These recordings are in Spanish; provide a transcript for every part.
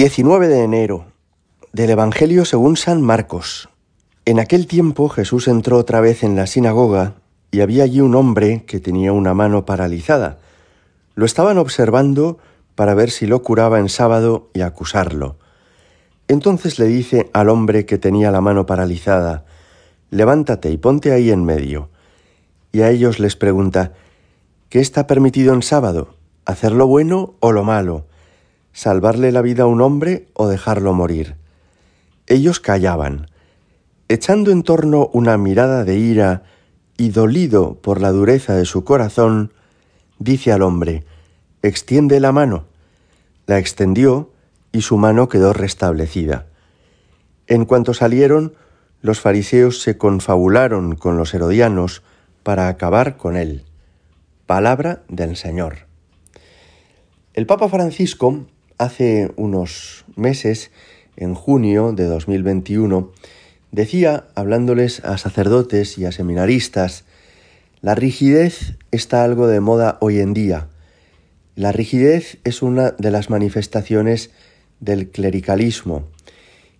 19 de enero del Evangelio según San Marcos. En aquel tiempo Jesús entró otra vez en la sinagoga y había allí un hombre que tenía una mano paralizada. Lo estaban observando para ver si lo curaba en sábado y acusarlo. Entonces le dice al hombre que tenía la mano paralizada, levántate y ponte ahí en medio. Y a ellos les pregunta, ¿qué está permitido en sábado? ¿Hacer lo bueno o lo malo? Salvarle la vida a un hombre o dejarlo morir. Ellos callaban, echando en torno una mirada de ira y dolido por la dureza de su corazón, dice al hombre, extiende la mano. La extendió y su mano quedó restablecida. En cuanto salieron, los fariseos se confabularon con los herodianos para acabar con él. Palabra del Señor. El Papa Francisco hace unos meses, en junio de 2021, decía, hablándoles a sacerdotes y a seminaristas, la rigidez está algo de moda hoy en día. La rigidez es una de las manifestaciones del clericalismo.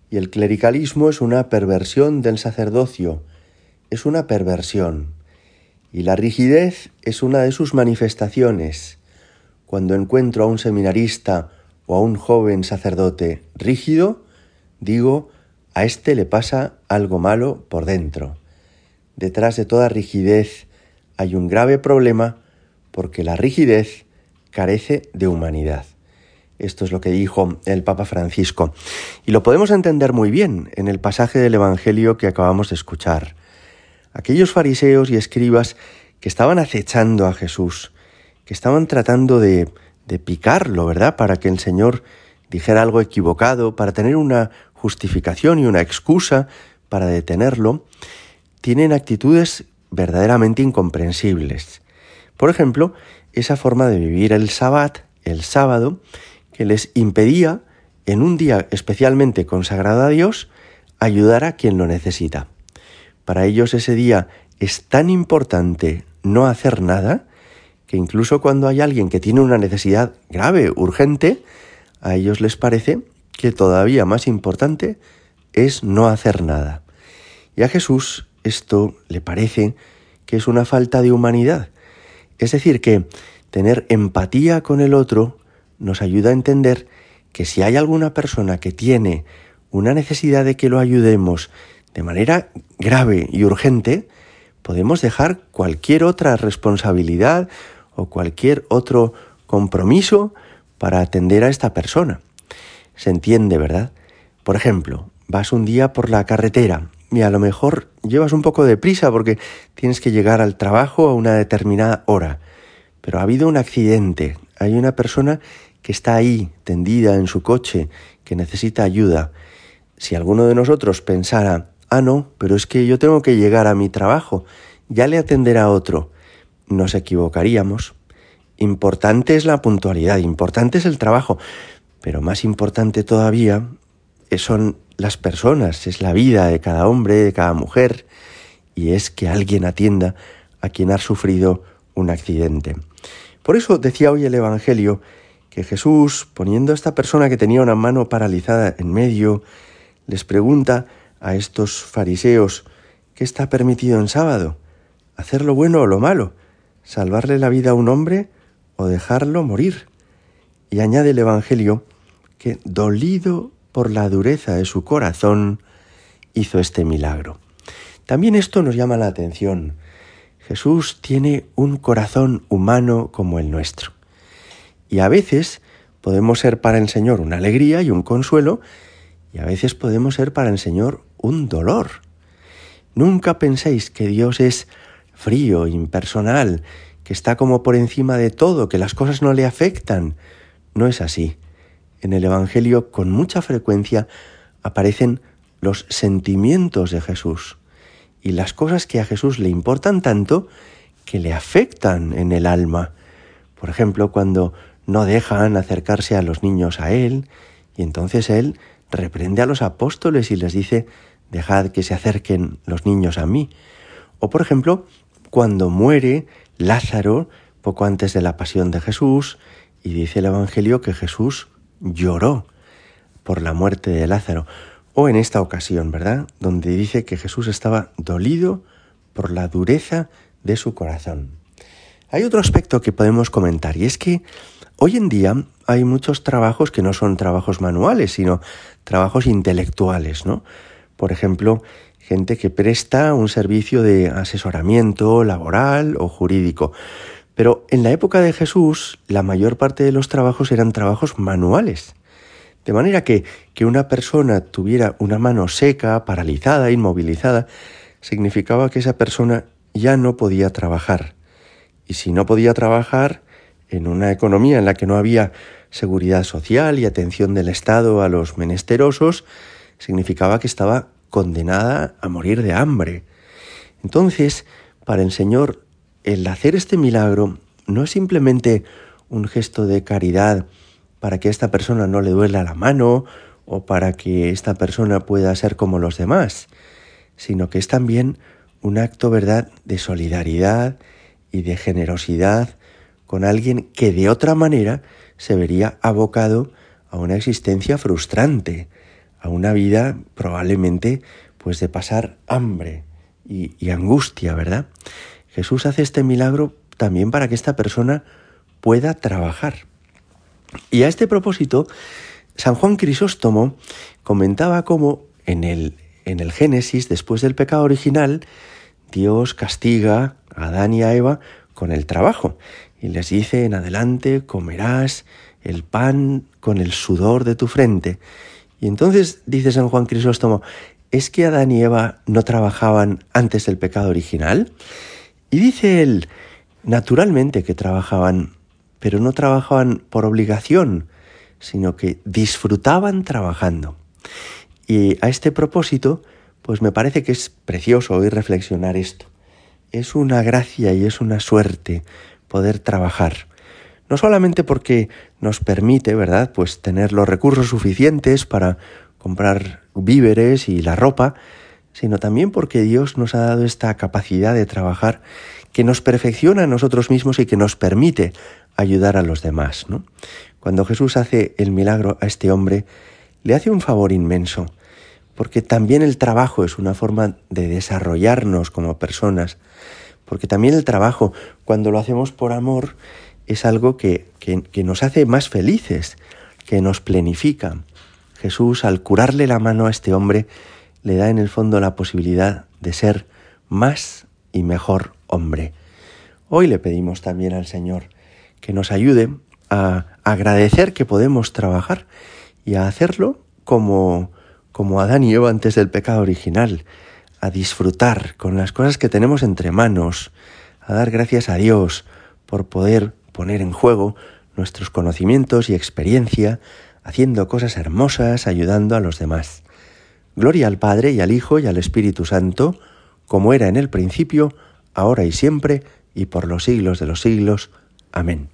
Y el clericalismo es una perversión del sacerdocio, es una perversión. Y la rigidez es una de sus manifestaciones. Cuando encuentro a un seminarista o a un joven sacerdote rígido, digo, a éste le pasa algo malo por dentro. Detrás de toda rigidez hay un grave problema porque la rigidez carece de humanidad. Esto es lo que dijo el Papa Francisco. Y lo podemos entender muy bien en el pasaje del Evangelio que acabamos de escuchar. Aquellos fariseos y escribas que estaban acechando a Jesús, que estaban tratando de de picarlo, ¿verdad? Para que el Señor dijera algo equivocado, para tener una justificación y una excusa para detenerlo, tienen actitudes verdaderamente incomprensibles. Por ejemplo, esa forma de vivir el sabbat, el sábado, que les impedía, en un día especialmente consagrado a Dios, ayudar a quien lo necesita. Para ellos ese día es tan importante no hacer nada que incluso cuando hay alguien que tiene una necesidad grave, urgente, a ellos les parece que todavía más importante es no hacer nada. Y a Jesús esto le parece que es una falta de humanidad. Es decir, que tener empatía con el otro nos ayuda a entender que si hay alguna persona que tiene una necesidad de que lo ayudemos de manera grave y urgente, podemos dejar cualquier otra responsabilidad o cualquier otro compromiso para atender a esta persona. Se entiende, ¿verdad? Por ejemplo, vas un día por la carretera y a lo mejor llevas un poco de prisa porque tienes que llegar al trabajo a una determinada hora, pero ha habido un accidente, hay una persona que está ahí, tendida en su coche, que necesita ayuda. Si alguno de nosotros pensara, ah, no, pero es que yo tengo que llegar a mi trabajo, ya le atenderá otro, nos equivocaríamos. Importante es la puntualidad, importante es el trabajo, pero más importante todavía son las personas, es la vida de cada hombre, de cada mujer, y es que alguien atienda a quien ha sufrido un accidente. Por eso decía hoy el Evangelio que Jesús, poniendo a esta persona que tenía una mano paralizada en medio, les pregunta a estos fariseos, ¿qué está permitido en sábado? ¿Hacer lo bueno o lo malo? Salvarle la vida a un hombre o dejarlo morir. Y añade el Evangelio que, dolido por la dureza de su corazón, hizo este milagro. También esto nos llama la atención. Jesús tiene un corazón humano como el nuestro. Y a veces podemos ser para el Señor una alegría y un consuelo, y a veces podemos ser para el Señor un dolor. Nunca penséis que Dios es frío, impersonal, que está como por encima de todo, que las cosas no le afectan. No es así. En el Evangelio con mucha frecuencia aparecen los sentimientos de Jesús y las cosas que a Jesús le importan tanto que le afectan en el alma. Por ejemplo, cuando no dejan acercarse a los niños a Él, y entonces Él reprende a los apóstoles y les dice, dejad que se acerquen los niños a mí. O por ejemplo, cuando muere Lázaro poco antes de la pasión de Jesús y dice el Evangelio que Jesús lloró. por la muerte de Lázaro. O en esta ocasión, ¿verdad? Donde dice que Jesús estaba dolido por la dureza de su corazón. Hay otro aspecto que podemos comentar y es que hoy en día hay muchos trabajos que no son trabajos manuales, sino trabajos intelectuales, ¿no? Por ejemplo, gente que presta un servicio de asesoramiento laboral o jurídico. Pero en la época de Jesús, la mayor parte de los trabajos eran trabajos manuales. De manera que que una persona tuviera una mano seca, paralizada, inmovilizada, significaba que esa persona ya no podía trabajar. Y si no podía trabajar en una economía en la que no había seguridad social y atención del Estado a los menesterosos, significaba que estaba condenada a morir de hambre. Entonces, para el Señor, el hacer este milagro no es simplemente un gesto de caridad para que esta persona no le duela la mano o para que esta persona pueda ser como los demás, sino que es también un acto, ¿verdad?, de solidaridad y de generosidad con alguien que de otra manera se vería abocado a una existencia frustrante, a una vida probablemente pues de pasar hambre y, angustia, ¿verdad? Jesús hace este milagro también para que esta persona pueda trabajar. Y a este propósito, San Juan Crisóstomo comentaba cómo en el, en el Génesis, después del pecado original, Dios castiga a Adán y a Eva con el trabajo y les dice en adelante comerás el pan con el sudor de tu frente. Y entonces dice San Juan Crisóstomo, ¿es que Adán y Eva no trabajaban antes del pecado original? Y dice él, naturalmente que trabajaban, pero no trabajaban por obligación, sino que disfrutaban trabajando. Y a este propósito, pues me parece que es precioso hoy reflexionar esto. Es una gracia y es una suerte poder trabajar. No solamente porque nos permite, ¿verdad?, pues tener los recursos suficientes para comprar víveres y la ropa, sino también porque Dios nos ha dado esta capacidad de trabajar que nos perfecciona a nosotros mismos y que nos permite ayudar a los demás. ¿no? Cuando Jesús hace el milagro a este hombre, le hace un favor inmenso, porque también el trabajo es una forma de desarrollarnos como personas, porque también el trabajo, cuando lo hacemos por amor, es algo que, que, nos hace más felices, que nos plenifica. Jesús, al curarle la mano a este hombre, le da en el fondo la posibilidad de ser más y mejor hombre. Hoy le pedimos también al Señor que nos ayude a agradecer que podemos trabajar y a hacerlo como, como Adán y Eva antes del pecado original, a disfrutar con las cosas que tenemos entre manos, a dar gracias a Dios por poder poner en juego nuestros conocimientos y experiencia, haciendo cosas hermosas, ayudando a los demás. Gloria al Padre y al Hijo y al Espíritu Santo, como era en el principio, ahora y siempre, y por los siglos de los siglos. Amén.